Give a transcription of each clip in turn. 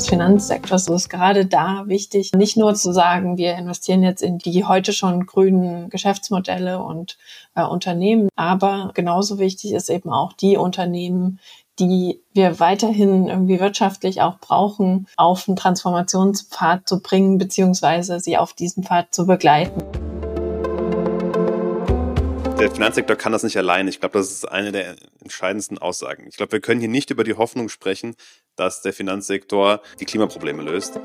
des Finanzsektors. Ist gerade da wichtig, nicht nur zu sagen, wir investieren jetzt in die heute schon grünen Geschäftsmodelle und äh, Unternehmen, aber genauso wichtig ist eben auch die Unternehmen, die wir weiterhin irgendwie wirtschaftlich auch brauchen, auf einen Transformationspfad zu bringen, beziehungsweise sie auf diesem Pfad zu begleiten. Der Finanzsektor kann das nicht allein. Ich glaube, das ist eine der entscheidendsten Aussagen. Ich glaube, wir können hier nicht über die Hoffnung sprechen, dass der Finanzsektor die Klimaprobleme löst.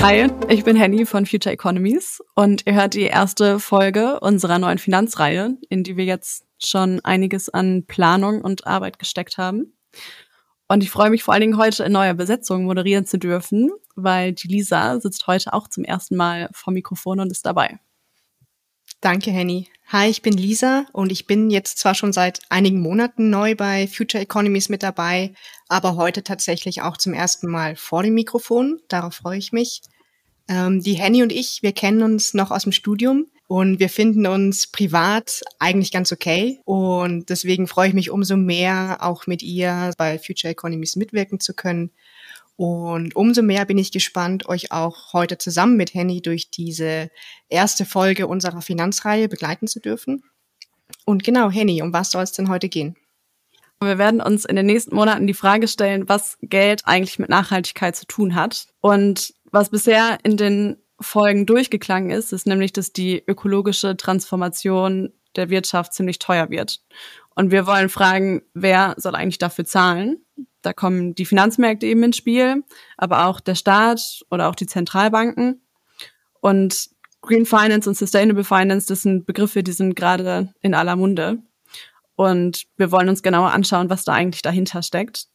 Hi, ich bin Henny von Future Economies und ihr hört die erste Folge unserer neuen Finanzreihe, in die wir jetzt schon einiges an Planung und Arbeit gesteckt haben. Und ich freue mich vor allen Dingen heute in neuer Besetzung moderieren zu dürfen, weil die Lisa sitzt heute auch zum ersten Mal vor Mikrofon und ist dabei. Danke, Henny. Hi, ich bin Lisa und ich bin jetzt zwar schon seit einigen Monaten neu bei Future Economies mit dabei, aber heute tatsächlich auch zum ersten Mal vor dem Mikrofon. Darauf freue ich mich. Ähm, die Henny und ich, wir kennen uns noch aus dem Studium und wir finden uns privat eigentlich ganz okay. Und deswegen freue ich mich umso mehr, auch mit ihr bei Future Economies mitwirken zu können. Und umso mehr bin ich gespannt, euch auch heute zusammen mit Henny durch diese erste Folge unserer Finanzreihe begleiten zu dürfen. Und genau, Henny, um was soll es denn heute gehen? Wir werden uns in den nächsten Monaten die Frage stellen, was Geld eigentlich mit Nachhaltigkeit zu tun hat. Und was bisher in den Folgen durchgeklangen ist, ist nämlich, dass die ökologische Transformation der Wirtschaft ziemlich teuer wird. Und wir wollen fragen, wer soll eigentlich dafür zahlen? Da kommen die Finanzmärkte eben ins Spiel, aber auch der Staat oder auch die Zentralbanken. Und Green Finance und Sustainable Finance, das sind Begriffe, die sind gerade in aller Munde. Und wir wollen uns genauer anschauen, was da eigentlich dahinter steckt.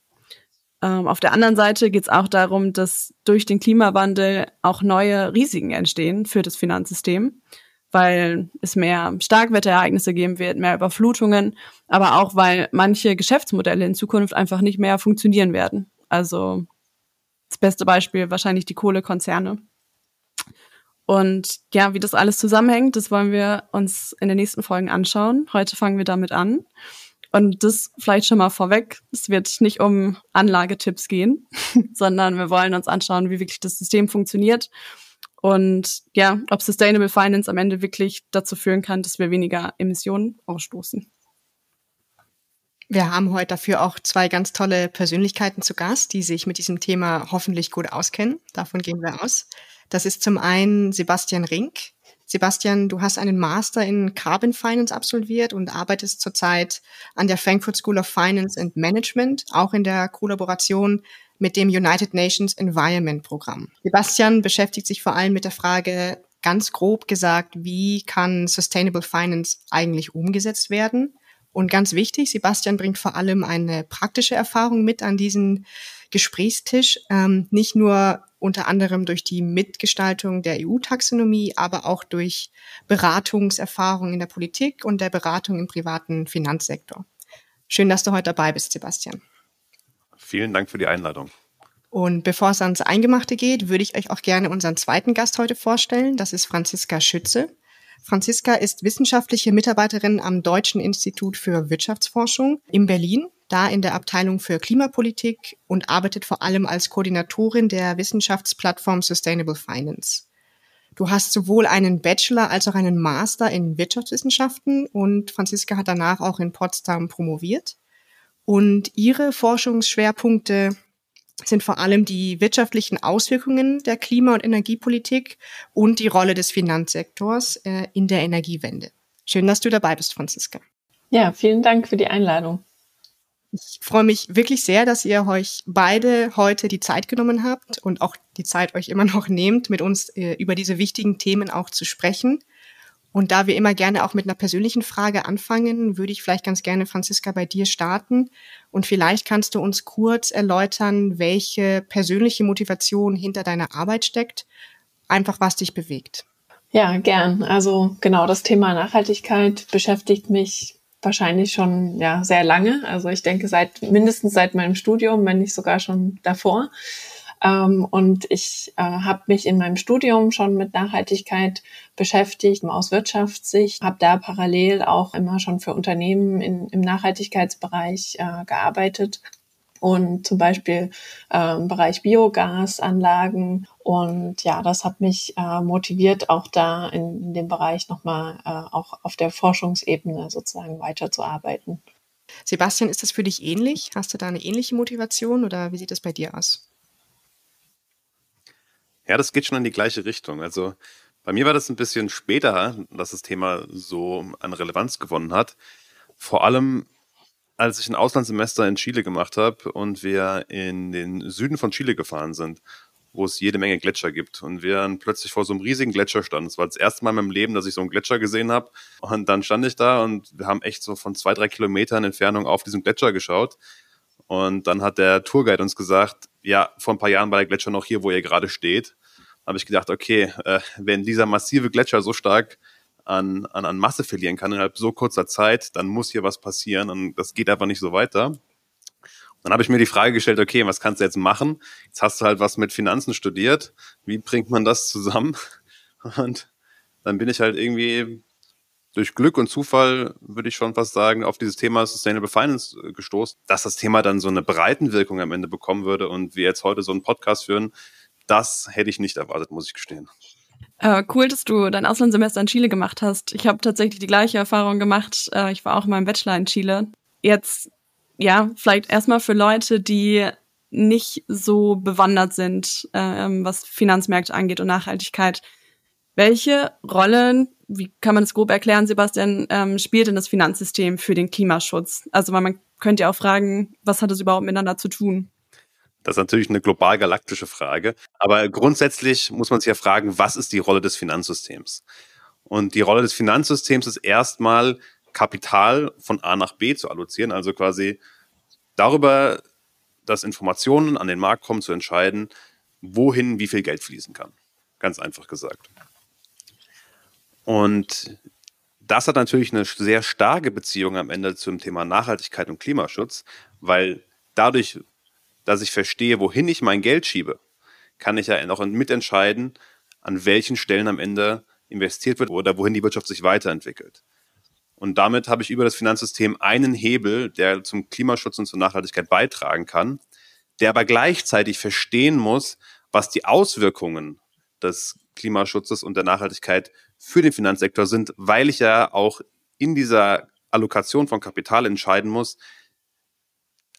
Ähm, auf der anderen Seite geht es auch darum, dass durch den Klimawandel auch neue Risiken entstehen für das Finanzsystem, weil es mehr Starkwetterereignisse geben wird, mehr Überflutungen, aber auch weil manche Geschäftsmodelle in Zukunft einfach nicht mehr funktionieren werden. Also das beste Beispiel wahrscheinlich die Kohlekonzerne. Und ja, wie das alles zusammenhängt, das wollen wir uns in den nächsten Folgen anschauen. Heute fangen wir damit an. Und das vielleicht schon mal vorweg, es wird nicht um Anlagetipps gehen, sondern wir wollen uns anschauen, wie wirklich das System funktioniert und ja, ob Sustainable Finance am Ende wirklich dazu führen kann, dass wir weniger Emissionen ausstoßen. Wir haben heute dafür auch zwei ganz tolle Persönlichkeiten zu Gast, die sich mit diesem Thema hoffentlich gut auskennen. Davon gehen wir aus. Das ist zum einen Sebastian Rink. Sebastian, du hast einen Master in Carbon Finance absolviert und arbeitest zurzeit an der Frankfurt School of Finance and Management, auch in der Kollaboration mit dem United Nations Environment Programm. Sebastian beschäftigt sich vor allem mit der Frage, ganz grob gesagt, wie kann Sustainable Finance eigentlich umgesetzt werden? Und ganz wichtig, Sebastian bringt vor allem eine praktische Erfahrung mit an diesen Gesprächstisch, ähm, nicht nur unter anderem durch die Mitgestaltung der EU-Taxonomie, aber auch durch Beratungserfahrung in der Politik und der Beratung im privaten Finanzsektor. Schön, dass du heute dabei bist, Sebastian. Vielen Dank für die Einladung. Und bevor es ans Eingemachte geht, würde ich euch auch gerne unseren zweiten Gast heute vorstellen. Das ist Franziska Schütze. Franziska ist wissenschaftliche Mitarbeiterin am Deutschen Institut für Wirtschaftsforschung in Berlin da in der Abteilung für Klimapolitik und arbeitet vor allem als Koordinatorin der Wissenschaftsplattform Sustainable Finance. Du hast sowohl einen Bachelor als auch einen Master in Wirtschaftswissenschaften und Franziska hat danach auch in Potsdam promoviert. Und ihre Forschungsschwerpunkte sind vor allem die wirtschaftlichen Auswirkungen der Klima- und Energiepolitik und die Rolle des Finanzsektors äh, in der Energiewende. Schön, dass du dabei bist, Franziska. Ja, vielen Dank für die Einladung. Ich freue mich wirklich sehr, dass ihr euch beide heute die Zeit genommen habt und auch die Zeit euch immer noch nehmt, mit uns äh, über diese wichtigen Themen auch zu sprechen. Und da wir immer gerne auch mit einer persönlichen Frage anfangen, würde ich vielleicht ganz gerne, Franziska, bei dir starten. Und vielleicht kannst du uns kurz erläutern, welche persönliche Motivation hinter deiner Arbeit steckt, einfach was dich bewegt. Ja, gern. Also genau, das Thema Nachhaltigkeit beschäftigt mich wahrscheinlich schon ja sehr lange. Also ich denke seit mindestens seit meinem Studium, wenn nicht sogar schon davor. Ähm, und ich äh, habe mich in meinem Studium schon mit Nachhaltigkeit beschäftigt aus Wirtschaftssicht, habe da parallel auch immer schon für Unternehmen in, im Nachhaltigkeitsbereich äh, gearbeitet und zum Beispiel äh, im Bereich Biogasanlagen. Und ja, das hat mich äh, motiviert, auch da in, in dem Bereich nochmal äh, auch auf der Forschungsebene sozusagen weiterzuarbeiten. Sebastian, ist das für dich ähnlich? Hast du da eine ähnliche Motivation oder wie sieht das bei dir aus? Ja, das geht schon in die gleiche Richtung. Also bei mir war das ein bisschen später, dass das Thema so an Relevanz gewonnen hat. Vor allem, als ich ein Auslandssemester in Chile gemacht habe und wir in den Süden von Chile gefahren sind, wo es jede Menge Gletscher gibt. Und wir dann plötzlich vor so einem riesigen Gletscher standen. Es war das erste Mal in meinem Leben, dass ich so einen Gletscher gesehen habe. Und dann stand ich da und wir haben echt so von zwei, drei Kilometern Entfernung auf diesen Gletscher geschaut. Und dann hat der Tourguide uns gesagt, ja, vor ein paar Jahren war der Gletscher noch hier, wo ihr gerade steht. Da habe ich gedacht, okay, äh, wenn dieser massive Gletscher so stark an, an, an Masse verlieren kann innerhalb so kurzer Zeit, dann muss hier was passieren und das geht einfach nicht so weiter. Dann habe ich mir die Frage gestellt, okay, was kannst du jetzt machen? Jetzt hast du halt was mit Finanzen studiert. Wie bringt man das zusammen? Und dann bin ich halt irgendwie durch Glück und Zufall, würde ich schon fast sagen, auf dieses Thema Sustainable Finance äh, gestoßen, dass das Thema dann so eine Breitenwirkung am Ende bekommen würde und wir jetzt heute so einen Podcast führen, das hätte ich nicht erwartet, muss ich gestehen. Äh, cool, dass du dein Auslandssemester in Chile gemacht hast. Ich habe tatsächlich die gleiche Erfahrung gemacht. Äh, ich war auch in meinem Bachelor in Chile. Jetzt, ja, vielleicht erstmal für Leute, die nicht so bewandert sind, äh, was Finanzmärkte angeht und Nachhaltigkeit. Welche Rollen, wie kann man das grob erklären, Sebastian, ähm, spielt denn das Finanzsystem für den Klimaschutz? Also man könnte ja auch fragen, was hat das überhaupt miteinander zu tun? Das ist natürlich eine global galaktische Frage. Aber grundsätzlich muss man sich ja fragen, was ist die Rolle des Finanzsystems? Und die Rolle des Finanzsystems ist erstmal Kapital von A nach B zu allozieren, also quasi darüber, dass Informationen an den Markt kommen, zu entscheiden, wohin wie viel Geld fließen kann. Ganz einfach gesagt. Und das hat natürlich eine sehr starke Beziehung am Ende zum Thema Nachhaltigkeit und Klimaschutz, weil dadurch dass ich verstehe, wohin ich mein Geld schiebe, kann ich ja auch mitentscheiden, an welchen Stellen am Ende investiert wird oder wohin die Wirtschaft sich weiterentwickelt. Und damit habe ich über das Finanzsystem einen Hebel, der zum Klimaschutz und zur Nachhaltigkeit beitragen kann, der aber gleichzeitig verstehen muss, was die Auswirkungen des Klimaschutzes und der Nachhaltigkeit für den Finanzsektor sind, weil ich ja auch in dieser Allokation von Kapital entscheiden muss,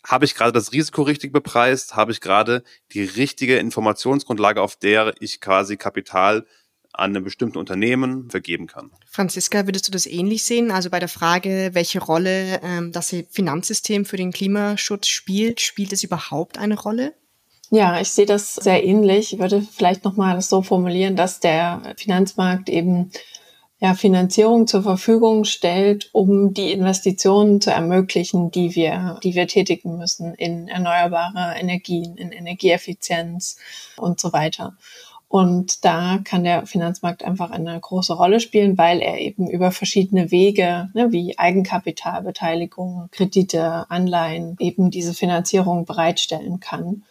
habe ich gerade das Risiko richtig bepreist? Habe ich gerade die richtige Informationsgrundlage, auf der ich quasi Kapital an einem bestimmten Unternehmen vergeben kann. Franziska, würdest du das ähnlich sehen? Also bei der Frage, welche Rolle ähm, das Finanzsystem für den Klimaschutz spielt, spielt es überhaupt eine Rolle? Ja, ich sehe das sehr ähnlich. Ich würde vielleicht nochmal so formulieren, dass der Finanzmarkt eben ja, Finanzierung zur Verfügung stellt, um die Investitionen zu ermöglichen, die wir, die wir tätigen müssen in erneuerbare Energien, in Energieeffizienz und so weiter. Und da kann der Finanzmarkt einfach eine große Rolle spielen, weil er eben über verschiedene Wege, ne, wie Eigenkapitalbeteiligung, Kredite, Anleihen, eben diese Finanzierung bereitstellen kann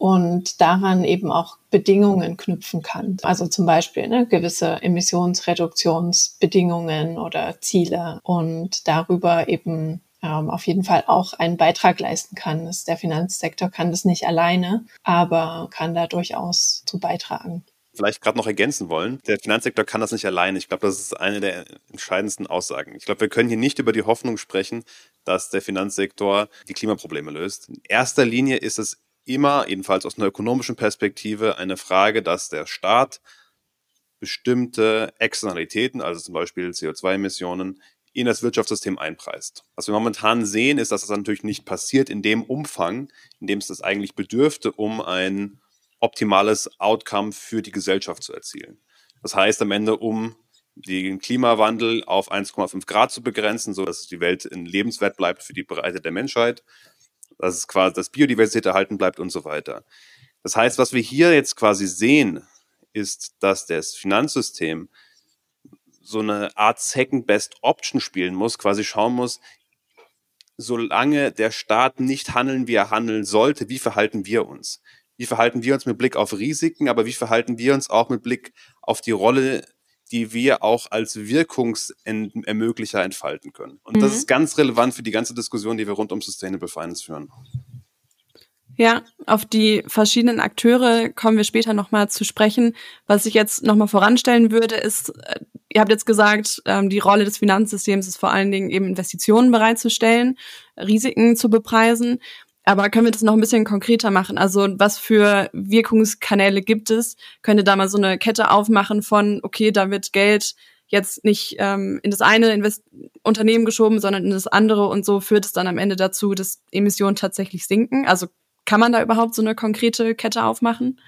und daran eben auch Bedingungen knüpfen kann. Also zum Beispiel ne, gewisse Emissionsreduktionsbedingungen oder Ziele und darüber eben ähm, auf jeden Fall auch einen Beitrag leisten kann. Das, der Finanzsektor kann das nicht alleine, aber kann da durchaus zu beitragen vielleicht gerade noch ergänzen wollen. Der Finanzsektor kann das nicht alleine. Ich glaube, das ist eine der entscheidendsten Aussagen. Ich glaube, wir können hier nicht über die Hoffnung sprechen, dass der Finanzsektor die Klimaprobleme löst. In erster Linie ist es immer, jedenfalls aus einer ökonomischen Perspektive, eine Frage, dass der Staat bestimmte Externalitäten, also zum Beispiel CO2-Emissionen, in das Wirtschaftssystem einpreist. Was wir momentan sehen, ist, dass das natürlich nicht passiert in dem Umfang, in dem es das eigentlich bedürfte, um ein optimales Outcome für die Gesellschaft zu erzielen. Das heißt am Ende, um den Klimawandel auf 1,5 Grad zu begrenzen, so dass die Welt in lebenswert bleibt für die Breite der Menschheit, dass es quasi das Biodiversität erhalten bleibt und so weiter. Das heißt, was wir hier jetzt quasi sehen, ist, dass das Finanzsystem so eine Art Second Best Option spielen muss, quasi schauen muss, solange der Staat nicht handeln, wie er handeln sollte, wie verhalten wir uns? wie verhalten wir uns mit Blick auf Risiken, aber wie verhalten wir uns auch mit Blick auf die Rolle, die wir auch als Wirkungsermöglicher entfalten können. Und mhm. das ist ganz relevant für die ganze Diskussion, die wir rund um Sustainable Finance führen. Ja, auf die verschiedenen Akteure kommen wir später nochmal zu sprechen. Was ich jetzt nochmal voranstellen würde, ist, äh, ihr habt jetzt gesagt, ähm, die Rolle des Finanzsystems ist vor allen Dingen eben Investitionen bereitzustellen, Risiken zu bepreisen. Aber können wir das noch ein bisschen konkreter machen? Also was für Wirkungskanäle gibt es? Könnt ihr da mal so eine Kette aufmachen von, okay, da wird Geld jetzt nicht ähm, in das eine Invest Unternehmen geschoben, sondern in das andere und so führt es dann am Ende dazu, dass Emissionen tatsächlich sinken. Also kann man da überhaupt so eine konkrete Kette aufmachen?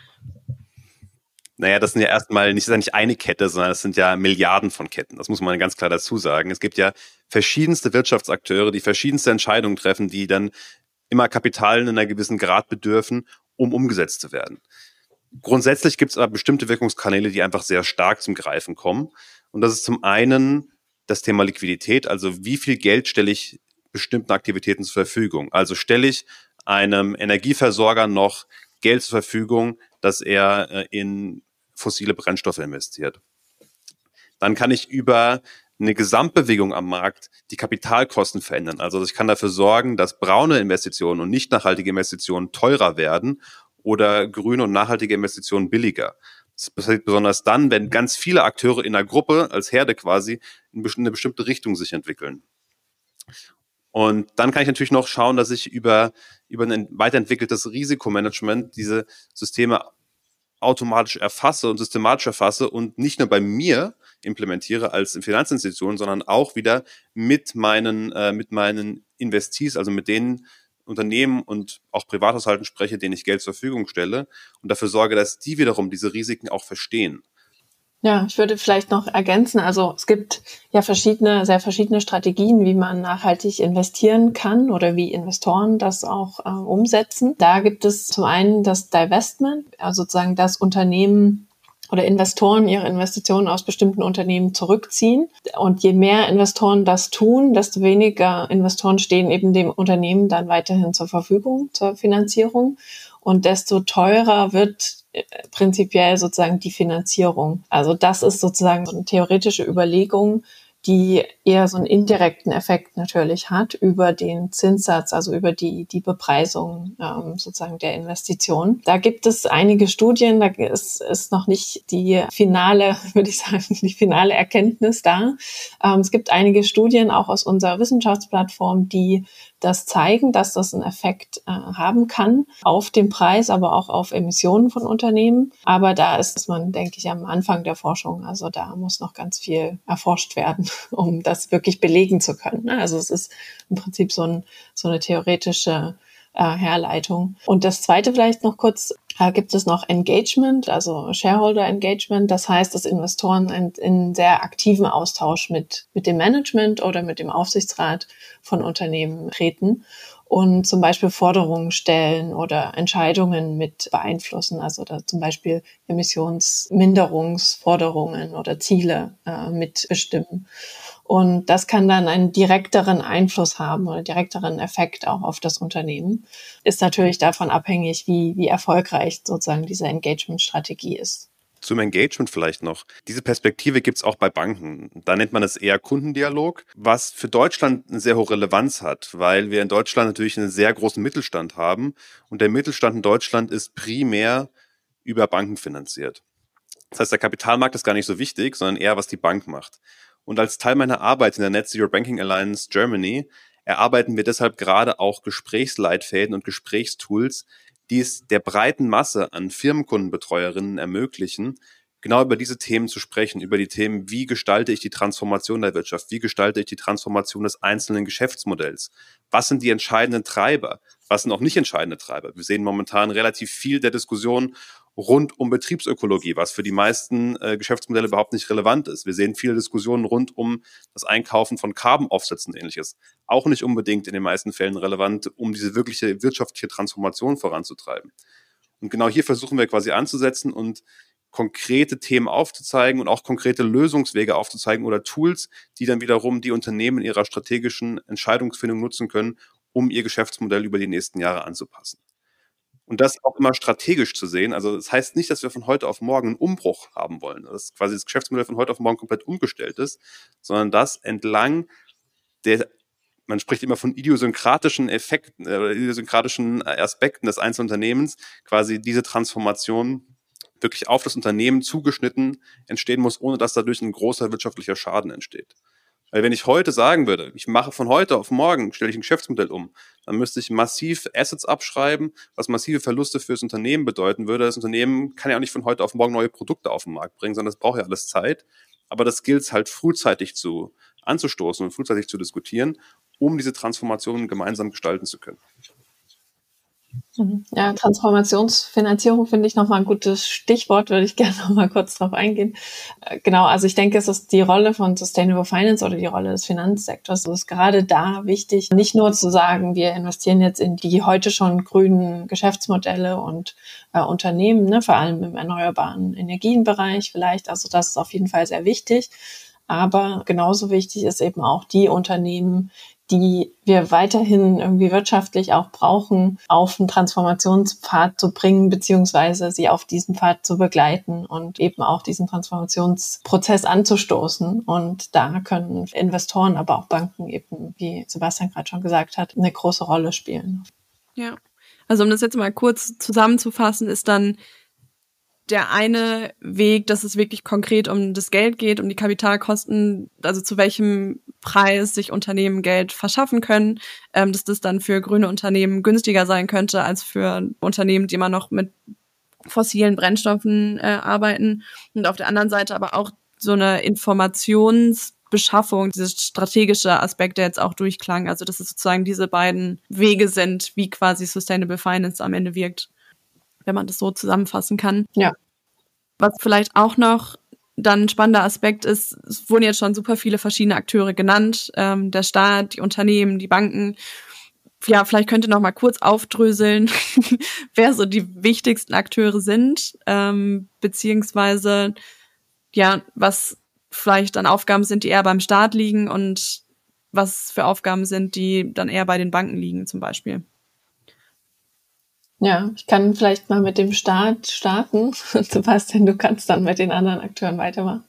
Naja, das sind ja erstmal nicht, das ja nicht eine Kette, sondern es sind ja Milliarden von Ketten. Das muss man ganz klar dazu sagen. Es gibt ja verschiedenste Wirtschaftsakteure, die verschiedenste Entscheidungen treffen, die dann immer Kapital in einer gewissen Grad bedürfen, um umgesetzt zu werden. Grundsätzlich gibt es aber bestimmte Wirkungskanäle, die einfach sehr stark zum Greifen kommen. Und das ist zum einen das Thema Liquidität, also wie viel Geld stelle ich bestimmten Aktivitäten zur Verfügung. Also stelle ich einem Energieversorger noch Geld zur Verfügung, dass er äh, in fossile Brennstoffe investiert. Dann kann ich über eine Gesamtbewegung am Markt die Kapitalkosten verändern. Also ich kann dafür sorgen, dass braune Investitionen und nicht nachhaltige Investitionen teurer werden oder grüne und nachhaltige Investitionen billiger. Das passiert besonders dann, wenn ganz viele Akteure in einer Gruppe als Herde quasi in eine bestimmte Richtung sich entwickeln. Und dann kann ich natürlich noch schauen, dass ich über, über ein weiterentwickeltes Risikomanagement diese Systeme automatisch erfasse und systematisch erfasse und nicht nur bei mir implementiere als Finanzinstitution, sondern auch wieder mit meinen, äh, mit meinen Investees, also mit den Unternehmen und auch Privathaushalten spreche, denen ich Geld zur Verfügung stelle und dafür sorge, dass die wiederum diese Risiken auch verstehen. Ja, ich würde vielleicht noch ergänzen, also es gibt ja verschiedene, sehr verschiedene Strategien, wie man nachhaltig investieren kann oder wie Investoren das auch äh, umsetzen. Da gibt es zum einen das Divestment, also sozusagen das Unternehmen oder Investoren ihre Investitionen aus bestimmten Unternehmen zurückziehen. Und je mehr Investoren das tun, desto weniger Investoren stehen eben dem Unternehmen dann weiterhin zur Verfügung zur Finanzierung. Und desto teurer wird äh, prinzipiell sozusagen die Finanzierung. Also das ist sozusagen so eine theoretische Überlegung, die eher so einen indirekten Effekt natürlich hat über den Zinssatz, also über die, die Bepreisung ähm, sozusagen der Investition. Da gibt es einige Studien, da ist, ist noch nicht die finale, würde ich sagen, die finale Erkenntnis da. Ähm, es gibt einige Studien auch aus unserer Wissenschaftsplattform, die das zeigen, dass das einen Effekt äh, haben kann auf den Preis, aber auch auf Emissionen von Unternehmen. Aber da ist man, denke ich, am Anfang der Forschung. Also da muss noch ganz viel erforscht werden, um das wirklich belegen zu können. Ne? Also es ist im Prinzip so, ein, so eine theoretische äh, Herleitung. Und das zweite vielleicht noch kurz, äh, gibt es noch Engagement, also Shareholder Engagement. Das heißt, dass Investoren in, in sehr aktiven Austausch mit, mit dem Management oder mit dem Aufsichtsrat von Unternehmen treten und zum Beispiel Forderungen stellen oder Entscheidungen mit beeinflussen, also da zum Beispiel Emissionsminderungsforderungen oder Ziele äh, mitbestimmen. Und das kann dann einen direkteren Einfluss haben oder direkteren Effekt auch auf das Unternehmen. Ist natürlich davon abhängig, wie, wie erfolgreich sozusagen diese Engagement-Strategie ist. Zum Engagement vielleicht noch. Diese Perspektive gibt es auch bei Banken. Da nennt man es eher Kundendialog, was für Deutschland eine sehr hohe Relevanz hat, weil wir in Deutschland natürlich einen sehr großen Mittelstand haben und der Mittelstand in Deutschland ist primär über Banken finanziert. Das heißt, der Kapitalmarkt ist gar nicht so wichtig, sondern eher, was die Bank macht. Und als Teil meiner Arbeit in der Net Zero Banking Alliance Germany erarbeiten wir deshalb gerade auch Gesprächsleitfäden und Gesprächstools, die es der breiten Masse an Firmenkundenbetreuerinnen ermöglichen, genau über diese Themen zu sprechen, über die Themen, wie gestalte ich die Transformation der Wirtschaft, wie gestalte ich die Transformation des einzelnen Geschäftsmodells, was sind die entscheidenden Treiber, was sind auch nicht entscheidende Treiber. Wir sehen momentan relativ viel der Diskussion rund um Betriebsökologie, was für die meisten äh, Geschäftsmodelle überhaupt nicht relevant ist. Wir sehen viele Diskussionen rund um das Einkaufen von Carbon Offsets und ähnliches. Auch nicht unbedingt in den meisten Fällen relevant, um diese wirkliche wirtschaftliche Transformation voranzutreiben. Und genau hier versuchen wir quasi anzusetzen und konkrete Themen aufzuzeigen und auch konkrete Lösungswege aufzuzeigen oder Tools, die dann wiederum die Unternehmen in ihrer strategischen Entscheidungsfindung nutzen können, um ihr Geschäftsmodell über die nächsten Jahre anzupassen. Und das auch immer strategisch zu sehen. Also das heißt nicht, dass wir von heute auf morgen einen Umbruch haben wollen, dass quasi das Geschäftsmodell von heute auf morgen komplett umgestellt ist, sondern dass entlang der man spricht immer von idiosynkratischen Effekten, äh, idiosynkratischen Aspekten des einzelnen Unternehmens, quasi diese Transformation wirklich auf das Unternehmen zugeschnitten entstehen muss, ohne dass dadurch ein großer wirtschaftlicher Schaden entsteht. Weil wenn ich heute sagen würde, ich mache von heute auf morgen, stelle ich ein Geschäftsmodell um, dann müsste ich massiv Assets abschreiben, was massive Verluste fürs Unternehmen bedeuten würde. Das Unternehmen kann ja auch nicht von heute auf morgen neue Produkte auf den Markt bringen, sondern das braucht ja alles Zeit. Aber das gilt es halt frühzeitig zu anzustoßen und frühzeitig zu diskutieren, um diese Transformation gemeinsam gestalten zu können. Ja, Transformationsfinanzierung finde ich nochmal ein gutes Stichwort, würde ich gerne nochmal kurz drauf eingehen. Äh, genau, also ich denke, es ist die Rolle von Sustainable Finance oder die Rolle des Finanzsektors. Es ist gerade da wichtig, nicht nur zu sagen, wir investieren jetzt in die heute schon grünen Geschäftsmodelle und äh, Unternehmen, ne, vor allem im erneuerbaren Energienbereich vielleicht. Also das ist auf jeden Fall sehr wichtig. Aber genauso wichtig ist eben auch die Unternehmen, die wir weiterhin irgendwie wirtschaftlich auch brauchen, auf einen Transformationspfad zu bringen, beziehungsweise sie auf diesem Pfad zu begleiten und eben auch diesen Transformationsprozess anzustoßen. Und da können Investoren, aber auch Banken eben, wie Sebastian gerade schon gesagt hat, eine große Rolle spielen. Ja. Also um das jetzt mal kurz zusammenzufassen, ist dann der eine Weg, dass es wirklich konkret um das Geld geht, um die Kapitalkosten, also zu welchem Preis sich Unternehmen Geld verschaffen können, ähm, dass das dann für grüne Unternehmen günstiger sein könnte als für Unternehmen, die immer noch mit fossilen Brennstoffen äh, arbeiten. Und auf der anderen Seite aber auch so eine Informationsbeschaffung, dieser strategische Aspekt, der jetzt auch durchklang. Also dass es sozusagen diese beiden Wege sind, wie quasi Sustainable Finance am Ende wirkt wenn man das so zusammenfassen kann. Ja. Was vielleicht auch noch dann ein spannender Aspekt ist, es wurden jetzt schon super viele verschiedene Akteure genannt, ähm, der Staat, die Unternehmen, die Banken. Ja, vielleicht könnte noch mal kurz aufdröseln, wer so die wichtigsten Akteure sind, ähm, beziehungsweise ja, was vielleicht dann Aufgaben sind, die eher beim Staat liegen und was für Aufgaben sind, die dann eher bei den Banken liegen, zum Beispiel. Ja, ich kann vielleicht mal mit dem Start starten. Sebastian, du kannst dann mit den anderen Akteuren weitermachen.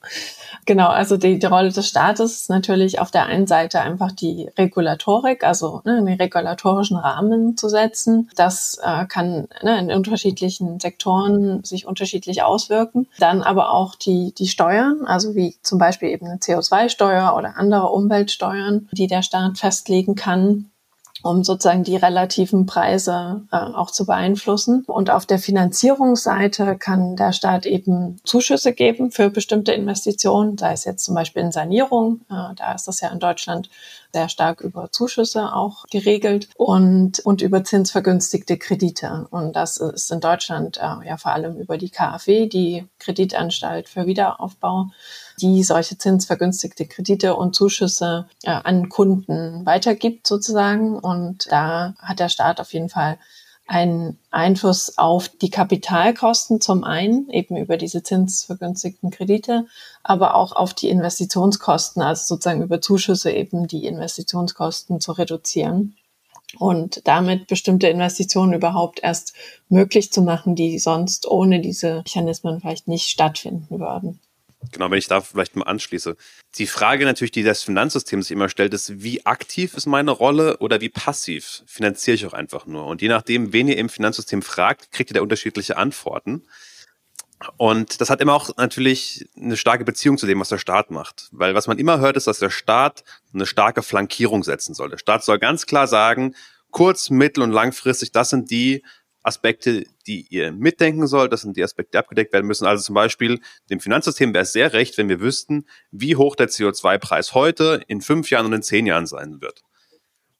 Genau, also die, die Rolle des Staates ist natürlich auf der einen Seite einfach die Regulatorik, also ne, einen regulatorischen Rahmen zu setzen. Das äh, kann ne, in unterschiedlichen Sektoren sich unterschiedlich auswirken. Dann aber auch die, die Steuern, also wie zum Beispiel eben eine CO2-Steuer oder andere Umweltsteuern, die der Staat festlegen kann um sozusagen die relativen Preise äh, auch zu beeinflussen. Und auf der Finanzierungsseite kann der Staat eben Zuschüsse geben für bestimmte Investitionen, sei es jetzt zum Beispiel in Sanierung. Äh, da ist das ja in Deutschland sehr stark über Zuschüsse auch geregelt und, und über zinsvergünstigte Kredite. Und das ist in Deutschland äh, ja vor allem über die KfW, die Kreditanstalt für Wiederaufbau die solche zinsvergünstigte Kredite und Zuschüsse äh, an Kunden weitergibt sozusagen. Und da hat der Staat auf jeden Fall einen Einfluss auf die Kapitalkosten zum einen, eben über diese zinsvergünstigten Kredite, aber auch auf die Investitionskosten, also sozusagen über Zuschüsse eben die Investitionskosten zu reduzieren und damit bestimmte Investitionen überhaupt erst möglich zu machen, die sonst ohne diese Mechanismen vielleicht nicht stattfinden würden. Genau, wenn ich da vielleicht mal anschließe. Die Frage natürlich, die das Finanzsystem sich immer stellt, ist, wie aktiv ist meine Rolle oder wie passiv finanziere ich auch einfach nur? Und je nachdem, wen ihr im Finanzsystem fragt, kriegt ihr da unterschiedliche Antworten. Und das hat immer auch natürlich eine starke Beziehung zu dem, was der Staat macht. Weil was man immer hört, ist, dass der Staat eine starke Flankierung setzen soll. Der Staat soll ganz klar sagen, kurz-, mittel- und langfristig, das sind die Aspekte, die ihr mitdenken sollt. Das sind die Aspekte, die abgedeckt werden müssen. Also zum Beispiel dem Finanzsystem wäre es sehr recht, wenn wir wüssten, wie hoch der CO2-Preis heute, in fünf Jahren und in zehn Jahren sein wird.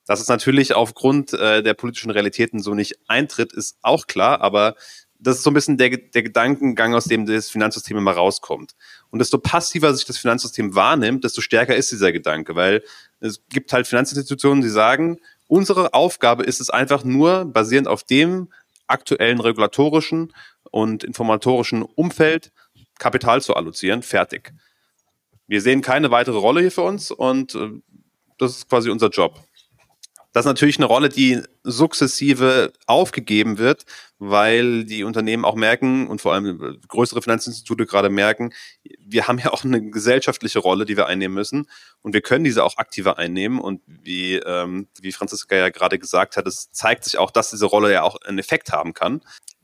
Dass es natürlich aufgrund äh, der politischen Realitäten so nicht eintritt, ist auch klar, aber das ist so ein bisschen der, der Gedankengang, aus dem das Finanzsystem immer rauskommt. Und desto passiver sich das Finanzsystem wahrnimmt, desto stärker ist dieser Gedanke, weil es gibt halt Finanzinstitutionen, die sagen, unsere Aufgabe ist es einfach nur, basierend auf dem, aktuellen regulatorischen und informatorischen Umfeld Kapital zu allozieren. Fertig. Wir sehen keine weitere Rolle hier für uns und äh, das ist quasi unser Job. Das ist natürlich eine Rolle, die sukzessive aufgegeben wird, weil die Unternehmen auch merken und vor allem größere Finanzinstitute gerade merken, wir haben ja auch eine gesellschaftliche Rolle, die wir einnehmen müssen und wir können diese auch aktiver einnehmen und wie, ähm, wie Franziska ja gerade gesagt hat, es zeigt sich auch, dass diese Rolle ja auch einen Effekt haben kann.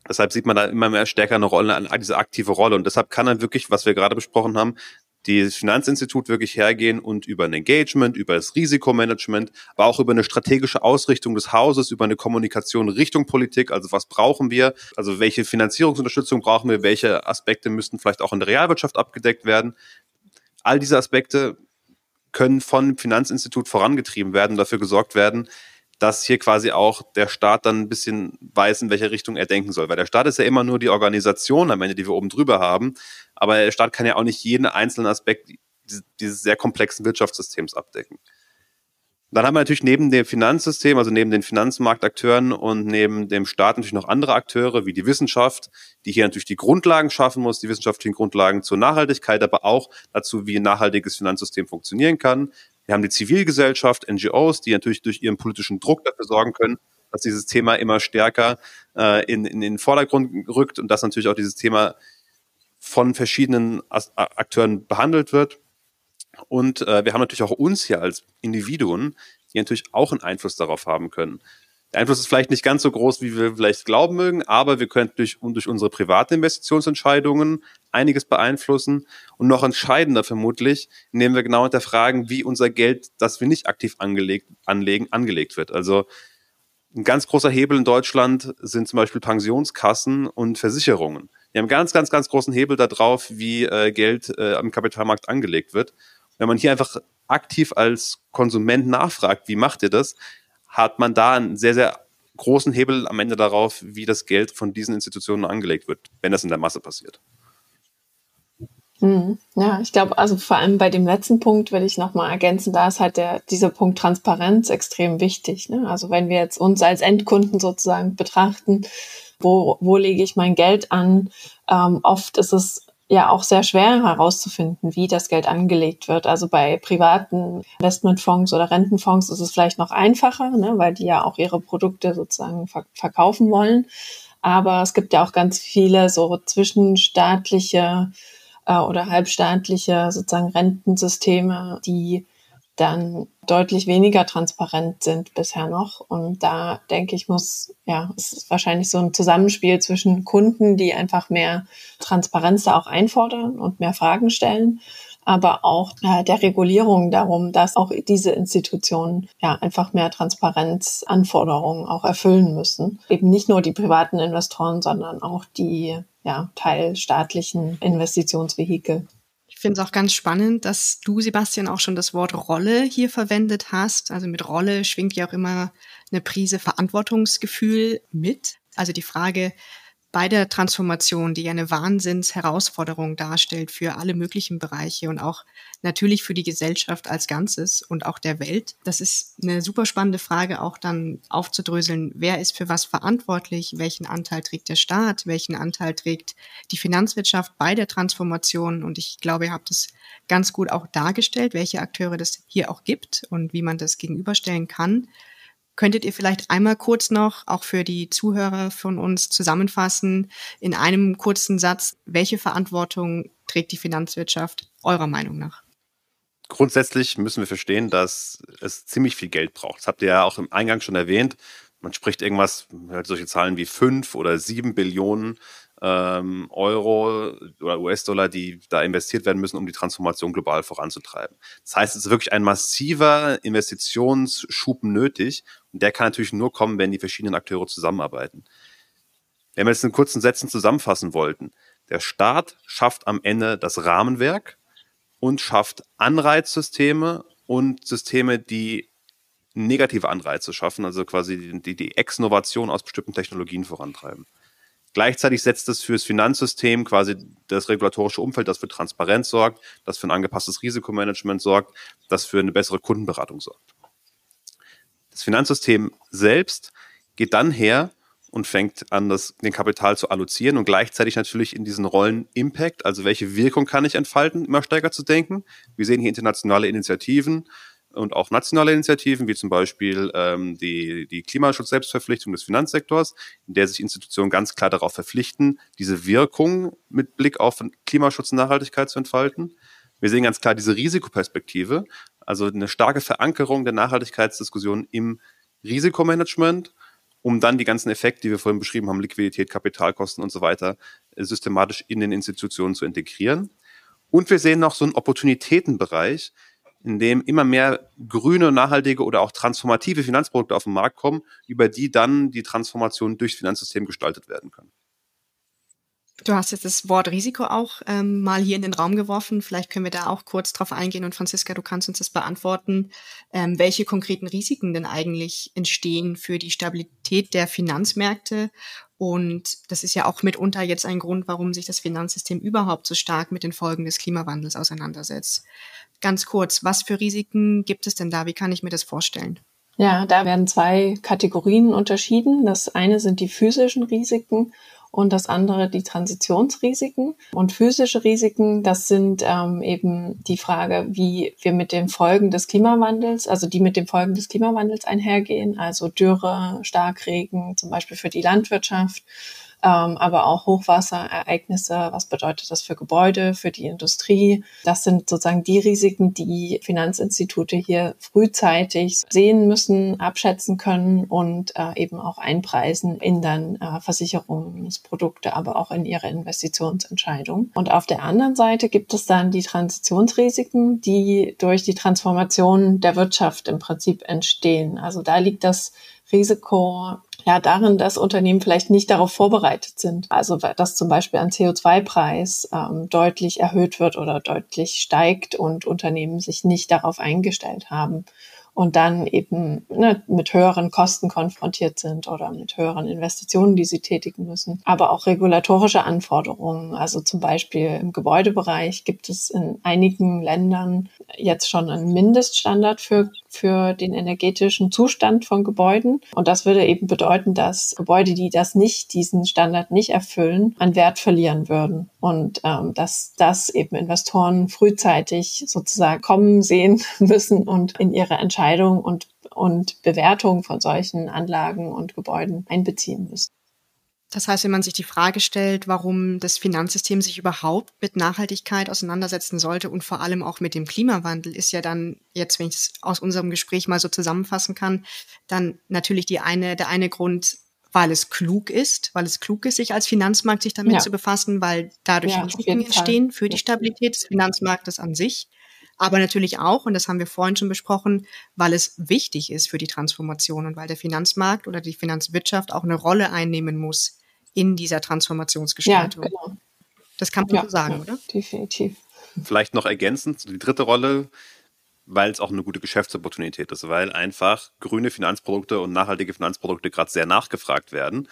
Deshalb sieht man da immer mehr stärker eine Rolle, diese aktive Rolle. Und deshalb kann dann wirklich, was wir gerade besprochen haben, die Finanzinstitut wirklich hergehen und über ein Engagement, über das Risikomanagement, aber auch über eine strategische Ausrichtung des Hauses, über eine Kommunikation Richtung Politik, also was brauchen wir, also welche Finanzierungsunterstützung brauchen wir, welche Aspekte müssten vielleicht auch in der Realwirtschaft abgedeckt werden. All diese Aspekte können von Finanzinstitut vorangetrieben werden, dafür gesorgt werden, dass hier quasi auch der Staat dann ein bisschen weiß, in welche Richtung er denken soll. Weil der Staat ist ja immer nur die Organisation am Ende, die wir oben drüber haben. Aber der Staat kann ja auch nicht jeden einzelnen Aspekt dieses sehr komplexen Wirtschaftssystems abdecken. Dann haben wir natürlich neben dem Finanzsystem, also neben den Finanzmarktakteuren und neben dem Staat natürlich noch andere Akteure wie die Wissenschaft, die hier natürlich die Grundlagen schaffen muss, die wissenschaftlichen Grundlagen zur Nachhaltigkeit, aber auch dazu, wie ein nachhaltiges Finanzsystem funktionieren kann. Wir haben die Zivilgesellschaft, NGOs, die natürlich durch ihren politischen Druck dafür sorgen können, dass dieses Thema immer stärker äh, in, in den Vordergrund rückt und dass natürlich auch dieses Thema von verschiedenen Akteuren behandelt wird. Und äh, wir haben natürlich auch uns hier als Individuen, die natürlich auch einen Einfluss darauf haben können. Der Einfluss ist vielleicht nicht ganz so groß, wie wir vielleicht glauben mögen, aber wir können durch, durch unsere privaten Investitionsentscheidungen einiges beeinflussen und noch entscheidender vermutlich, indem wir genau hinterfragen, wie unser Geld, das wir nicht aktiv angelegt, anlegen, angelegt wird. Also ein ganz großer Hebel in Deutschland sind zum Beispiel Pensionskassen und Versicherungen. Die haben ganz, ganz, ganz großen Hebel darauf, wie äh, Geld äh, am Kapitalmarkt angelegt wird. Wenn man hier einfach aktiv als Konsument nachfragt, wie macht ihr das, hat man da einen sehr, sehr großen Hebel am Ende darauf, wie das Geld von diesen Institutionen angelegt wird, wenn das in der Masse passiert. Mhm. Ja, ich glaube, also vor allem bei dem letzten Punkt will ich nochmal ergänzen, da ist halt der, dieser Punkt Transparenz extrem wichtig. Ne? Also wenn wir jetzt uns als Endkunden sozusagen betrachten, wo, wo lege ich mein Geld an? Ähm, oft ist es ja auch sehr schwer herauszufinden, wie das Geld angelegt wird. Also bei privaten Investmentfonds oder Rentenfonds ist es vielleicht noch einfacher, ne, weil die ja auch ihre Produkte sozusagen verkaufen wollen. Aber es gibt ja auch ganz viele so zwischenstaatliche äh, oder halbstaatliche sozusagen Rentensysteme, die dann deutlich weniger transparent sind bisher noch. Und da denke ich, muss, ja, es ist wahrscheinlich so ein Zusammenspiel zwischen Kunden, die einfach mehr Transparenz da auch einfordern und mehr Fragen stellen, aber auch äh, der Regulierung darum, dass auch diese Institutionen ja einfach mehr Transparenzanforderungen auch erfüllen müssen. Eben nicht nur die privaten Investoren, sondern auch die ja, teilstaatlichen Investitionsvehikel. Ich finde es auch ganz spannend, dass du, Sebastian, auch schon das Wort Rolle hier verwendet hast. Also mit Rolle schwingt ja auch immer eine Prise Verantwortungsgefühl mit. Also die Frage, bei der Transformation, die eine Wahnsinnsherausforderung darstellt für alle möglichen Bereiche und auch natürlich für die Gesellschaft als Ganzes und auch der Welt. Das ist eine super spannende Frage, auch dann aufzudröseln, wer ist für was verantwortlich, welchen Anteil trägt der Staat, welchen Anteil trägt die Finanzwirtschaft bei der Transformation. Und ich glaube, ihr habt es ganz gut auch dargestellt, welche Akteure das hier auch gibt und wie man das gegenüberstellen kann. Könntet ihr vielleicht einmal kurz noch, auch für die Zuhörer von uns zusammenfassen, in einem kurzen Satz, welche Verantwortung trägt die Finanzwirtschaft eurer Meinung nach? Grundsätzlich müssen wir verstehen, dass es ziemlich viel Geld braucht. Das habt ihr ja auch im Eingang schon erwähnt. Man spricht irgendwas, solche Zahlen wie fünf oder sieben Billionen ähm, Euro oder US-Dollar, die da investiert werden müssen, um die Transformation global voranzutreiben. Das heißt, es ist wirklich ein massiver Investitionsschub nötig und der kann natürlich nur kommen, wenn die verschiedenen Akteure zusammenarbeiten. Wenn wir jetzt in kurzen Sätzen zusammenfassen wollten, der Staat schafft am Ende das Rahmenwerk und schafft Anreizsysteme und Systeme, die negative Anreize schaffen, also quasi die, die Exnovation aus bestimmten Technologien vorantreiben. Gleichzeitig setzt es fürs Finanzsystem quasi das regulatorische Umfeld, das für Transparenz sorgt, das für ein angepasstes Risikomanagement sorgt, das für eine bessere Kundenberatung sorgt. Das Finanzsystem selbst geht dann her und fängt an, das, den Kapital zu allozieren und gleichzeitig natürlich in diesen Rollen Impact, also welche Wirkung kann ich entfalten, immer stärker zu denken. Wir sehen hier internationale Initiativen, und auch nationale Initiativen, wie zum Beispiel ähm, die, die Klimaschutz-Selbstverpflichtung des Finanzsektors, in der sich Institutionen ganz klar darauf verpflichten, diese Wirkung mit Blick auf Klimaschutz und Nachhaltigkeit zu entfalten. Wir sehen ganz klar diese Risikoperspektive, also eine starke Verankerung der Nachhaltigkeitsdiskussion im Risikomanagement, um dann die ganzen Effekte, die wir vorhin beschrieben haben, Liquidität, Kapitalkosten und so weiter, systematisch in den Institutionen zu integrieren. Und wir sehen noch so einen Opportunitätenbereich, in dem immer mehr grüne, nachhaltige oder auch transformative Finanzprodukte auf den Markt kommen, über die dann die Transformation durchs Finanzsystem gestaltet werden können. Du hast jetzt das Wort Risiko auch ähm, mal hier in den Raum geworfen. Vielleicht können wir da auch kurz drauf eingehen. Und Franziska, du kannst uns das beantworten, ähm, welche konkreten Risiken denn eigentlich entstehen für die Stabilität der Finanzmärkte. Und das ist ja auch mitunter jetzt ein Grund, warum sich das Finanzsystem überhaupt so stark mit den Folgen des Klimawandels auseinandersetzt. Ganz kurz, was für Risiken gibt es denn da? Wie kann ich mir das vorstellen? Ja, da werden zwei Kategorien unterschieden. Das eine sind die physischen Risiken und das andere die Transitionsrisiken. Und physische Risiken, das sind ähm, eben die Frage, wie wir mit den Folgen des Klimawandels, also die mit den Folgen des Klimawandels einhergehen, also Dürre, Starkregen, zum Beispiel für die Landwirtschaft, ähm, aber auch Hochwasserereignisse. Was bedeutet das für Gebäude, für die Industrie? Das sind sozusagen die Risiken, die Finanzinstitute hier frühzeitig sehen müssen, abschätzen können und äh, eben auch einpreisen in dann äh, Versicherungsprodukte, aber auch in ihre Investitionsentscheidung. Und auf der anderen Seite gibt es dann die Transitionsrisiken, die durch die Transformation der Wirtschaft im Prinzip entstehen. Also da liegt das Risiko ja darin, dass Unternehmen vielleicht nicht darauf vorbereitet sind. Also dass zum Beispiel ein CO2-Preis ähm, deutlich erhöht wird oder deutlich steigt und Unternehmen sich nicht darauf eingestellt haben und dann eben ne, mit höheren Kosten konfrontiert sind oder mit höheren Investitionen, die sie tätigen müssen. Aber auch regulatorische Anforderungen. Also zum Beispiel im Gebäudebereich gibt es in einigen Ländern jetzt schon einen Mindeststandard für, für den energetischen Zustand von Gebäuden. Und das würde eben bedeuten, dass Gebäude, die das nicht, diesen Standard nicht erfüllen, an Wert verlieren würden. Und ähm, dass das eben Investoren frühzeitig sozusagen kommen sehen müssen und in ihre Entscheidung und, und Bewertung von solchen Anlagen und Gebäuden einbeziehen müssen. Das heißt, wenn man sich die Frage stellt, warum das Finanzsystem sich überhaupt mit Nachhaltigkeit auseinandersetzen sollte und vor allem auch mit dem Klimawandel, ist ja dann jetzt, wenn ich es aus unserem Gespräch mal so zusammenfassen kann, dann natürlich die eine, der eine Grund, weil es klug ist, weil es klug ist, sich als Finanzmarkt sich damit ja. zu befassen, weil dadurch ja, Risiken entstehen für die Stabilität des Finanzmarktes an sich aber natürlich auch, und das haben wir vorhin schon besprochen, weil es wichtig ist für die Transformation und weil der Finanzmarkt oder die Finanzwirtschaft auch eine Rolle einnehmen muss in dieser Transformationsgestaltung. Ja, genau. Das kann man ja, so sagen, ja, oder? Definitiv. Vielleicht noch ergänzend, die dritte Rolle, weil es auch eine gute Geschäftsopportunität ist, weil einfach grüne Finanzprodukte und nachhaltige Finanzprodukte gerade sehr nachgefragt werden.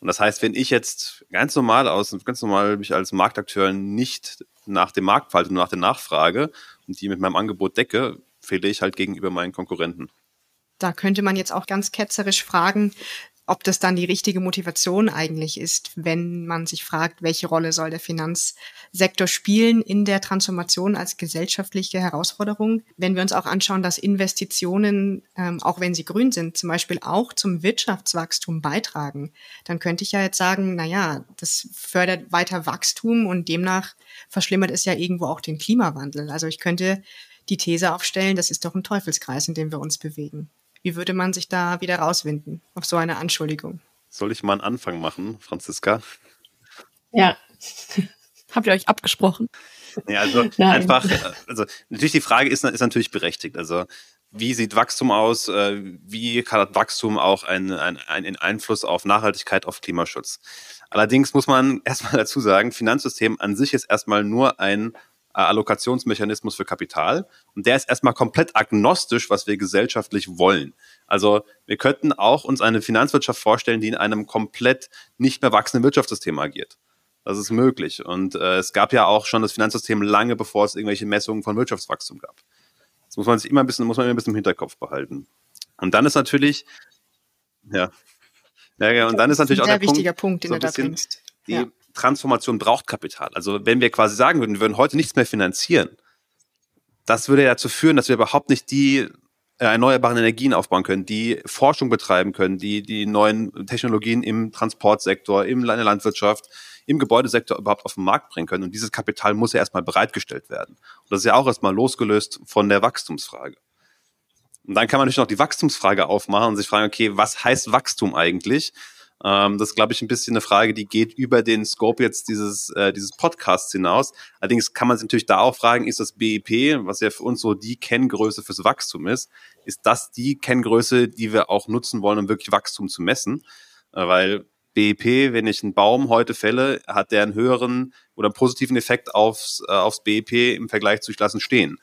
Und das heißt, wenn ich jetzt ganz normal aus, ganz normal mich als Marktakteur nicht nach dem Markt falte, nur nach der Nachfrage und die mit meinem Angebot decke, fehle ich halt gegenüber meinen Konkurrenten. Da könnte man jetzt auch ganz ketzerisch fragen, ob das dann die richtige Motivation eigentlich ist, wenn man sich fragt, welche Rolle soll der Finanzsektor spielen in der Transformation als gesellschaftliche Herausforderung. Wenn wir uns auch anschauen, dass Investitionen, ähm, auch wenn sie grün sind, zum Beispiel auch zum Wirtschaftswachstum beitragen, dann könnte ich ja jetzt sagen, na ja, das fördert weiter Wachstum und demnach verschlimmert es ja irgendwo auch den Klimawandel. Also ich könnte die These aufstellen, das ist doch ein Teufelskreis, in dem wir uns bewegen. Wie würde man sich da wieder rauswinden auf so eine Anschuldigung? Soll ich mal einen Anfang machen, Franziska? Ja. Habt ihr euch abgesprochen? Ja, also Nein. einfach, äh, also natürlich die Frage ist, ist natürlich berechtigt. Also wie sieht Wachstum aus? Äh, wie kann Wachstum auch einen, einen, einen Einfluss auf Nachhaltigkeit, auf Klimaschutz? Allerdings muss man erstmal dazu sagen, Finanzsystem an sich ist erstmal nur ein Allokationsmechanismus für Kapital. Und der ist erstmal komplett agnostisch, was wir gesellschaftlich wollen. Also wir könnten auch uns eine Finanzwirtschaft vorstellen, die in einem komplett nicht mehr wachsenden Wirtschaftssystem agiert. Das ist möglich. Und äh, es gab ja auch schon das Finanzsystem lange, bevor es irgendwelche Messungen von Wirtschaftswachstum gab. Das muss man sich immer ein bisschen, muss man immer ein bisschen im Hinterkopf behalten. Und dann ist natürlich, ja, ja, ja und dann ist natürlich auch der wichtiger Punkt, Punkt den so du da bringst. Die, ja. Transformation braucht Kapital. Also wenn wir quasi sagen würden, wir würden heute nichts mehr finanzieren, das würde ja dazu führen, dass wir überhaupt nicht die äh, erneuerbaren Energien aufbauen können, die Forschung betreiben können, die die neuen Technologien im Transportsektor, in der Landwirtschaft, im Gebäudesektor überhaupt auf den Markt bringen können. Und dieses Kapital muss ja erstmal bereitgestellt werden. Und das ist ja auch erstmal losgelöst von der Wachstumsfrage. Und dann kann man natürlich noch die Wachstumsfrage aufmachen und sich fragen, okay, was heißt Wachstum eigentlich? Ähm, das glaube ich, ein bisschen eine Frage, die geht über den Scope jetzt dieses, äh, dieses Podcasts hinaus. Allerdings kann man sich natürlich da auch fragen, ist das BIP, was ja für uns so die Kenngröße fürs Wachstum ist, ist das die Kenngröße, die wir auch nutzen wollen, um wirklich Wachstum zu messen? Äh, weil BIP, wenn ich einen Baum heute fälle, hat der einen höheren oder einen positiven Effekt aufs, äh, aufs BIP im Vergleich zu ich lassen stehen.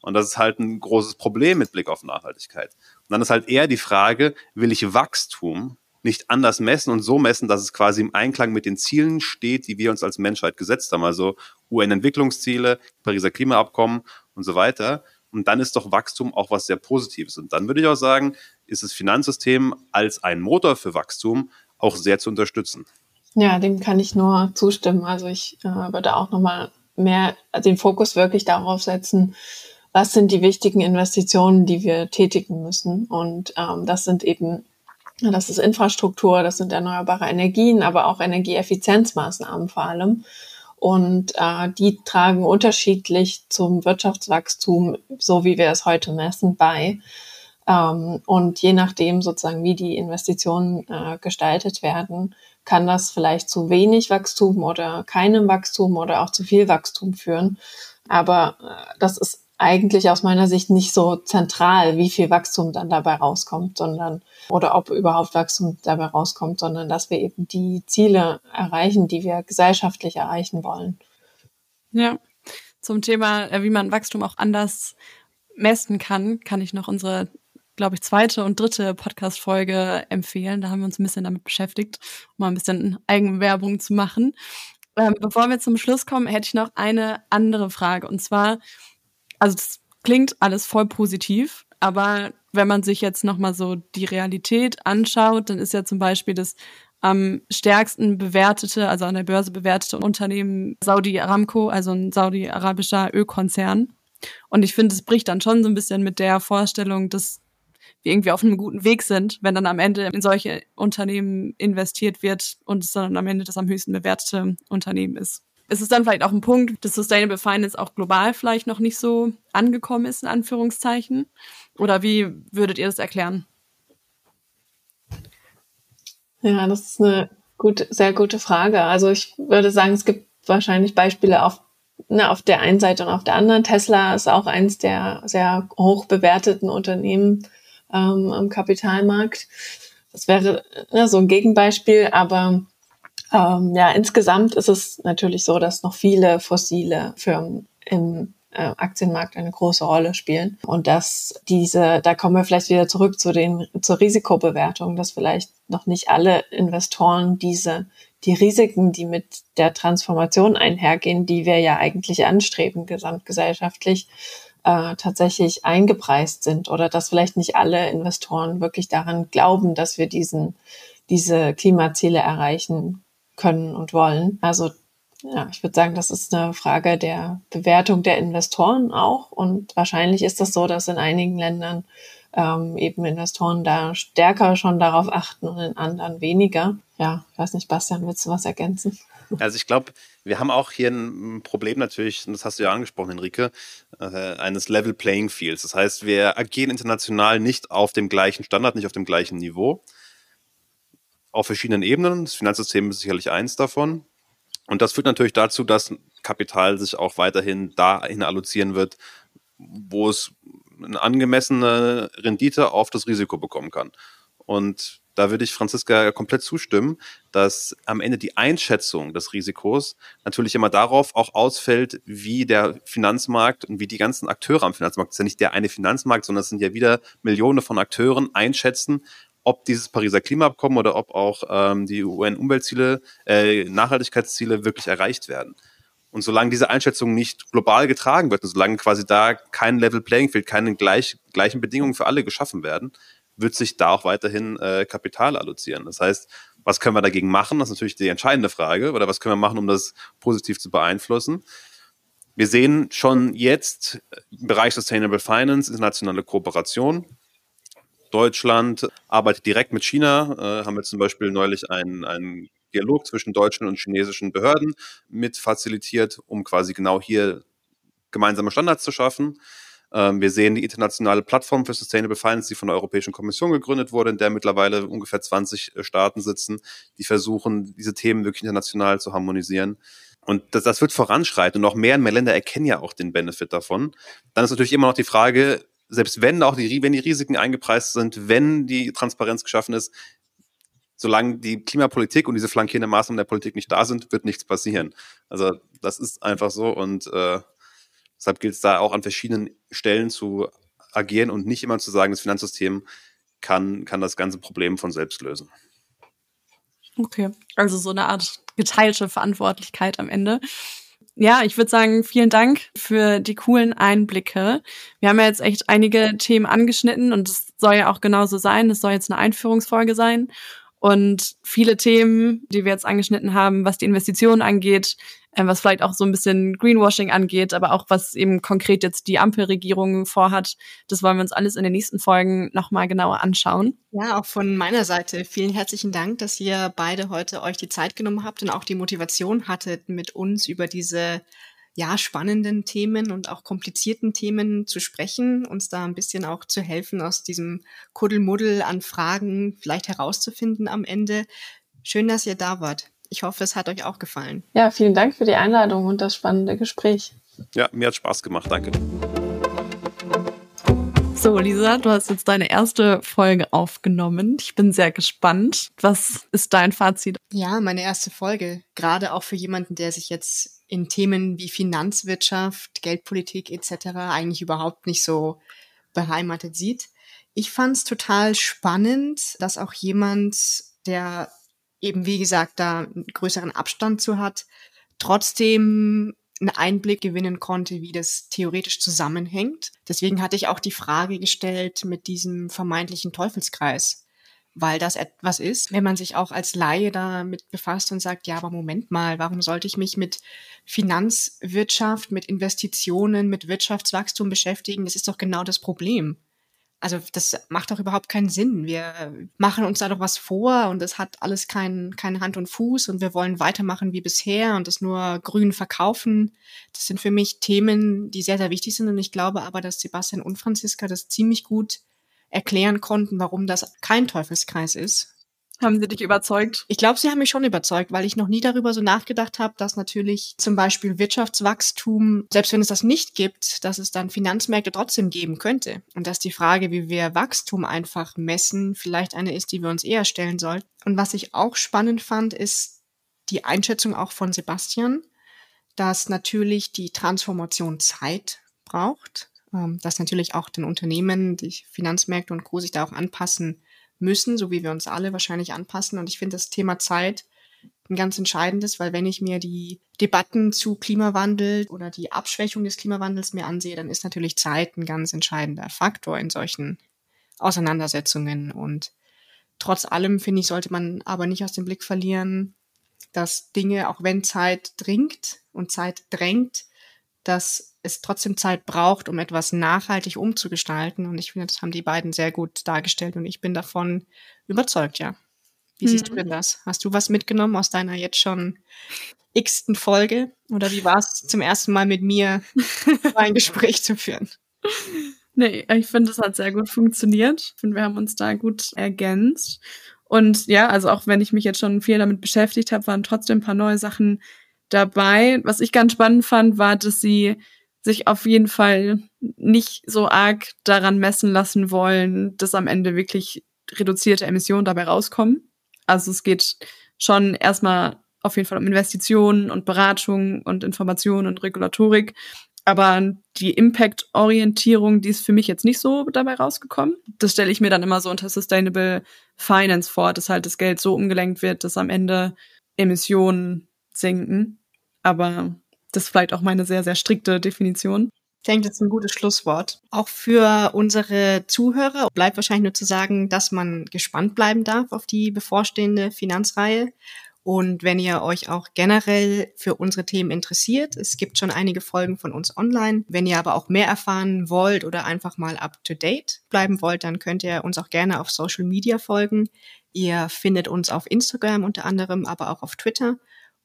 Und das ist halt ein großes Problem mit Blick auf Nachhaltigkeit. Und dann ist halt eher die Frage, will ich Wachstum nicht anders messen und so messen, dass es quasi im Einklang mit den Zielen steht, die wir uns als Menschheit gesetzt haben, also UN-Entwicklungsziele, Pariser Klimaabkommen und so weiter. Und dann ist doch Wachstum auch was sehr Positives. Und dann würde ich auch sagen, ist das Finanzsystem als ein Motor für Wachstum auch sehr zu unterstützen. Ja, dem kann ich nur zustimmen. Also ich äh, würde auch nochmal mehr den Fokus wirklich darauf setzen, was sind die wichtigen Investitionen, die wir tätigen müssen. Und ähm, das sind eben das ist Infrastruktur, das sind erneuerbare Energien, aber auch Energieeffizienzmaßnahmen vor allem. Und äh, die tragen unterschiedlich zum Wirtschaftswachstum, so wie wir es heute messen, bei. Ähm, und je nachdem sozusagen, wie die Investitionen äh, gestaltet werden, kann das vielleicht zu wenig Wachstum oder keinem Wachstum oder auch zu viel Wachstum führen. Aber äh, das ist eigentlich aus meiner Sicht nicht so zentral, wie viel Wachstum dann dabei rauskommt, sondern oder ob überhaupt Wachstum dabei rauskommt, sondern dass wir eben die Ziele erreichen, die wir gesellschaftlich erreichen wollen. Ja, zum Thema, äh, wie man Wachstum auch anders messen kann, kann ich noch unsere, glaube ich, zweite und dritte Podcast-Folge empfehlen. Da haben wir uns ein bisschen damit beschäftigt, um mal ein bisschen Eigenwerbung zu machen. Ähm, bevor wir zum Schluss kommen, hätte ich noch eine andere Frage. Und zwar, also das klingt alles voll positiv, aber wenn man sich jetzt nochmal so die Realität anschaut, dann ist ja zum Beispiel das am stärksten bewertete, also an der Börse bewertete Unternehmen Saudi Aramco, also ein saudi-arabischer Ölkonzern. Und ich finde, es bricht dann schon so ein bisschen mit der Vorstellung, dass wir irgendwie auf einem guten Weg sind, wenn dann am Ende in solche Unternehmen investiert wird und es dann am Ende das am höchsten bewertete Unternehmen ist ist es dann vielleicht auch ein Punkt, dass Sustainable Finance auch global vielleicht noch nicht so angekommen ist, in Anführungszeichen? Oder wie würdet ihr das erklären? Ja, das ist eine gut, sehr gute Frage. Also ich würde sagen, es gibt wahrscheinlich Beispiele auf, ne, auf der einen Seite und auf der anderen. Tesla ist auch eins der sehr hoch bewerteten Unternehmen ähm, am Kapitalmarkt. Das wäre ne, so ein Gegenbeispiel, aber ähm, ja, insgesamt ist es natürlich so, dass noch viele fossile Firmen im äh, Aktienmarkt eine große Rolle spielen. Und dass diese, da kommen wir vielleicht wieder zurück zu den zur Risikobewertung, dass vielleicht noch nicht alle Investoren diese die Risiken, die mit der Transformation einhergehen, die wir ja eigentlich anstreben gesamtgesellschaftlich, äh, tatsächlich eingepreist sind oder dass vielleicht nicht alle Investoren wirklich daran glauben, dass wir diesen diese Klimaziele erreichen können und wollen. Also ja, ich würde sagen, das ist eine Frage der Bewertung der Investoren auch. Und wahrscheinlich ist das so, dass in einigen Ländern ähm, eben Investoren da stärker schon darauf achten und in anderen weniger. Ja, ich weiß nicht, Bastian, willst du was ergänzen? Also ich glaube, wir haben auch hier ein Problem natürlich, und das hast du ja angesprochen, Henrike, äh, eines Level Playing Fields. Das heißt, wir agieren international nicht auf dem gleichen Standard, nicht auf dem gleichen Niveau auf verschiedenen Ebenen. Das Finanzsystem ist sicherlich eins davon. Und das führt natürlich dazu, dass Kapital sich auch weiterhin dahin allozieren wird, wo es eine angemessene Rendite auf das Risiko bekommen kann. Und da würde ich Franziska komplett zustimmen, dass am Ende die Einschätzung des Risikos natürlich immer darauf auch ausfällt, wie der Finanzmarkt und wie die ganzen Akteure am Finanzmarkt, das ist ja nicht der eine Finanzmarkt, sondern es sind ja wieder Millionen von Akteuren, einschätzen, ob dieses Pariser Klimaabkommen oder ob auch ähm, die UN-Umweltziele, äh, Nachhaltigkeitsziele wirklich erreicht werden. Und solange diese Einschätzung nicht global getragen wird, und solange quasi da kein Level Playing Field, keine gleich, gleichen Bedingungen für alle geschaffen werden, wird sich da auch weiterhin äh, Kapital allozieren. Das heißt, was können wir dagegen machen? Das ist natürlich die entscheidende Frage. Oder was können wir machen, um das positiv zu beeinflussen? Wir sehen schon jetzt im Bereich Sustainable Finance internationale Kooperation. Deutschland arbeitet direkt mit China, äh, haben wir zum Beispiel neulich einen, einen Dialog zwischen deutschen und chinesischen Behörden mit facilitiert, um quasi genau hier gemeinsame Standards zu schaffen. Ähm, wir sehen die internationale Plattform für Sustainable Finance, die von der Europäischen Kommission gegründet wurde, in der mittlerweile ungefähr 20 äh, Staaten sitzen, die versuchen, diese Themen wirklich international zu harmonisieren. Und das, das wird voranschreiten und noch mehr und mehr Länder erkennen ja auch den Benefit davon. Dann ist natürlich immer noch die Frage, selbst wenn auch die, wenn die Risiken eingepreist sind, wenn die Transparenz geschaffen ist, solange die Klimapolitik und diese flankierenden Maßnahmen der Politik nicht da sind, wird nichts passieren. Also das ist einfach so und äh, deshalb gilt es da auch an verschiedenen Stellen zu agieren und nicht immer zu sagen, das Finanzsystem kann, kann das ganze Problem von selbst lösen. Okay, also so eine Art geteilte Verantwortlichkeit am Ende. Ja, ich würde sagen, vielen Dank für die coolen Einblicke. Wir haben ja jetzt echt einige Themen angeschnitten und es soll ja auch genauso sein. Es soll jetzt eine Einführungsfolge sein. Und viele Themen, die wir jetzt angeschnitten haben, was die Investitionen angeht, was vielleicht auch so ein bisschen Greenwashing angeht, aber auch was eben konkret jetzt die Ampelregierung vorhat, das wollen wir uns alles in den nächsten Folgen nochmal genauer anschauen. Ja, auch von meiner Seite vielen herzlichen Dank, dass ihr beide heute euch die Zeit genommen habt und auch die Motivation hattet, mit uns über diese ja, spannenden Themen und auch komplizierten Themen zu sprechen, uns da ein bisschen auch zu helfen, aus diesem Kuddelmuddel an Fragen vielleicht herauszufinden am Ende. Schön, dass ihr da wart. Ich hoffe, es hat euch auch gefallen. Ja, vielen Dank für die Einladung und das spannende Gespräch. Ja, mir hat Spaß gemacht. Danke. So, Lisa, du hast jetzt deine erste Folge aufgenommen. Ich bin sehr gespannt. Was ist dein Fazit? Ja, meine erste Folge. Gerade auch für jemanden, der sich jetzt in Themen wie Finanzwirtschaft, Geldpolitik etc. eigentlich überhaupt nicht so beheimatet sieht. Ich fand es total spannend, dass auch jemand, der eben wie gesagt da einen größeren Abstand zu hat, trotzdem einen Einblick gewinnen konnte, wie das theoretisch zusammenhängt. Deswegen hatte ich auch die Frage gestellt mit diesem vermeintlichen Teufelskreis weil das etwas ist, wenn man sich auch als Laie damit befasst und sagt, ja, aber Moment mal, warum sollte ich mich mit Finanzwirtschaft, mit Investitionen, mit Wirtschaftswachstum beschäftigen? Das ist doch genau das Problem. Also das macht doch überhaupt keinen Sinn. Wir machen uns da doch was vor und es hat alles keinen kein Hand und Fuß und wir wollen weitermachen wie bisher und das nur grün verkaufen. Das sind für mich Themen, die sehr, sehr wichtig sind und ich glaube aber, dass Sebastian und Franziska das ziemlich gut erklären konnten, warum das kein Teufelskreis ist. Haben sie dich überzeugt? Ich glaube, sie haben mich schon überzeugt, weil ich noch nie darüber so nachgedacht habe, dass natürlich zum Beispiel Wirtschaftswachstum, selbst wenn es das nicht gibt, dass es dann Finanzmärkte trotzdem geben könnte. Und dass die Frage, wie wir Wachstum einfach messen, vielleicht eine ist, die wir uns eher stellen sollten. Und was ich auch spannend fand, ist die Einschätzung auch von Sebastian, dass natürlich die Transformation Zeit braucht ähm, dass natürlich auch den Unternehmen, die Finanzmärkte und Co. sich da auch anpassen müssen, so wie wir uns alle wahrscheinlich anpassen. Und ich finde das Thema Zeit ein ganz entscheidendes, weil wenn ich mir die Debatten zu Klimawandel oder die Abschwächung des Klimawandels mir ansehe, dann ist natürlich Zeit ein ganz entscheidender Faktor in solchen Auseinandersetzungen. Und trotz allem, finde ich, sollte man aber nicht aus dem Blick verlieren, dass Dinge, auch wenn Zeit dringt und Zeit drängt, dass es trotzdem Zeit braucht, um etwas nachhaltig umzugestalten. Und ich finde, das haben die beiden sehr gut dargestellt und ich bin davon überzeugt, ja. Wie hm. siehst du denn das? Hast du was mitgenommen aus deiner jetzt schon x-ten Folge? Oder wie war es zum ersten Mal mit mir ein Gespräch zu führen? Nee, ich finde, es hat sehr gut funktioniert. Ich finde, wir haben uns da gut ergänzt. Und ja, also auch wenn ich mich jetzt schon viel damit beschäftigt habe, waren trotzdem ein paar neue Sachen dabei. Was ich ganz spannend fand, war, dass sie sich auf jeden Fall nicht so arg daran messen lassen wollen, dass am Ende wirklich reduzierte Emissionen dabei rauskommen. Also es geht schon erstmal auf jeden Fall um Investitionen und Beratung und Information und Regulatorik. Aber die Impact-Orientierung, die ist für mich jetzt nicht so dabei rausgekommen. Das stelle ich mir dann immer so unter Sustainable Finance vor, dass halt das Geld so umgelenkt wird, dass am Ende Emissionen sinken. Aber das ist vielleicht auch meine sehr, sehr strikte Definition. Ich denke, das ist ein gutes Schlusswort. Auch für unsere Zuhörer bleibt wahrscheinlich nur zu sagen, dass man gespannt bleiben darf auf die bevorstehende Finanzreihe Und wenn ihr euch auch generell für unsere Themen interessiert, es gibt schon einige Folgen von uns online. Wenn ihr aber auch mehr erfahren wollt oder einfach mal up to date bleiben wollt, dann könnt ihr uns auch gerne auf Social Media folgen. Ihr findet uns auf Instagram unter anderem, aber auch auf Twitter.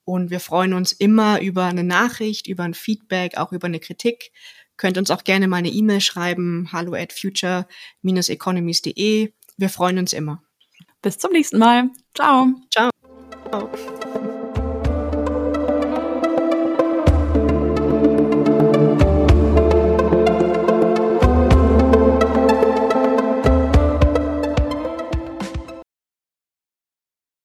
Und wir freuen uns immer über eine Nachricht, über ein Feedback, auch über eine Kritik. Könnt uns auch gerne mal eine E-Mail schreiben, hallo at future-economies.de. Wir freuen uns immer. Bis zum nächsten Mal. Ciao. Ciao. Oh.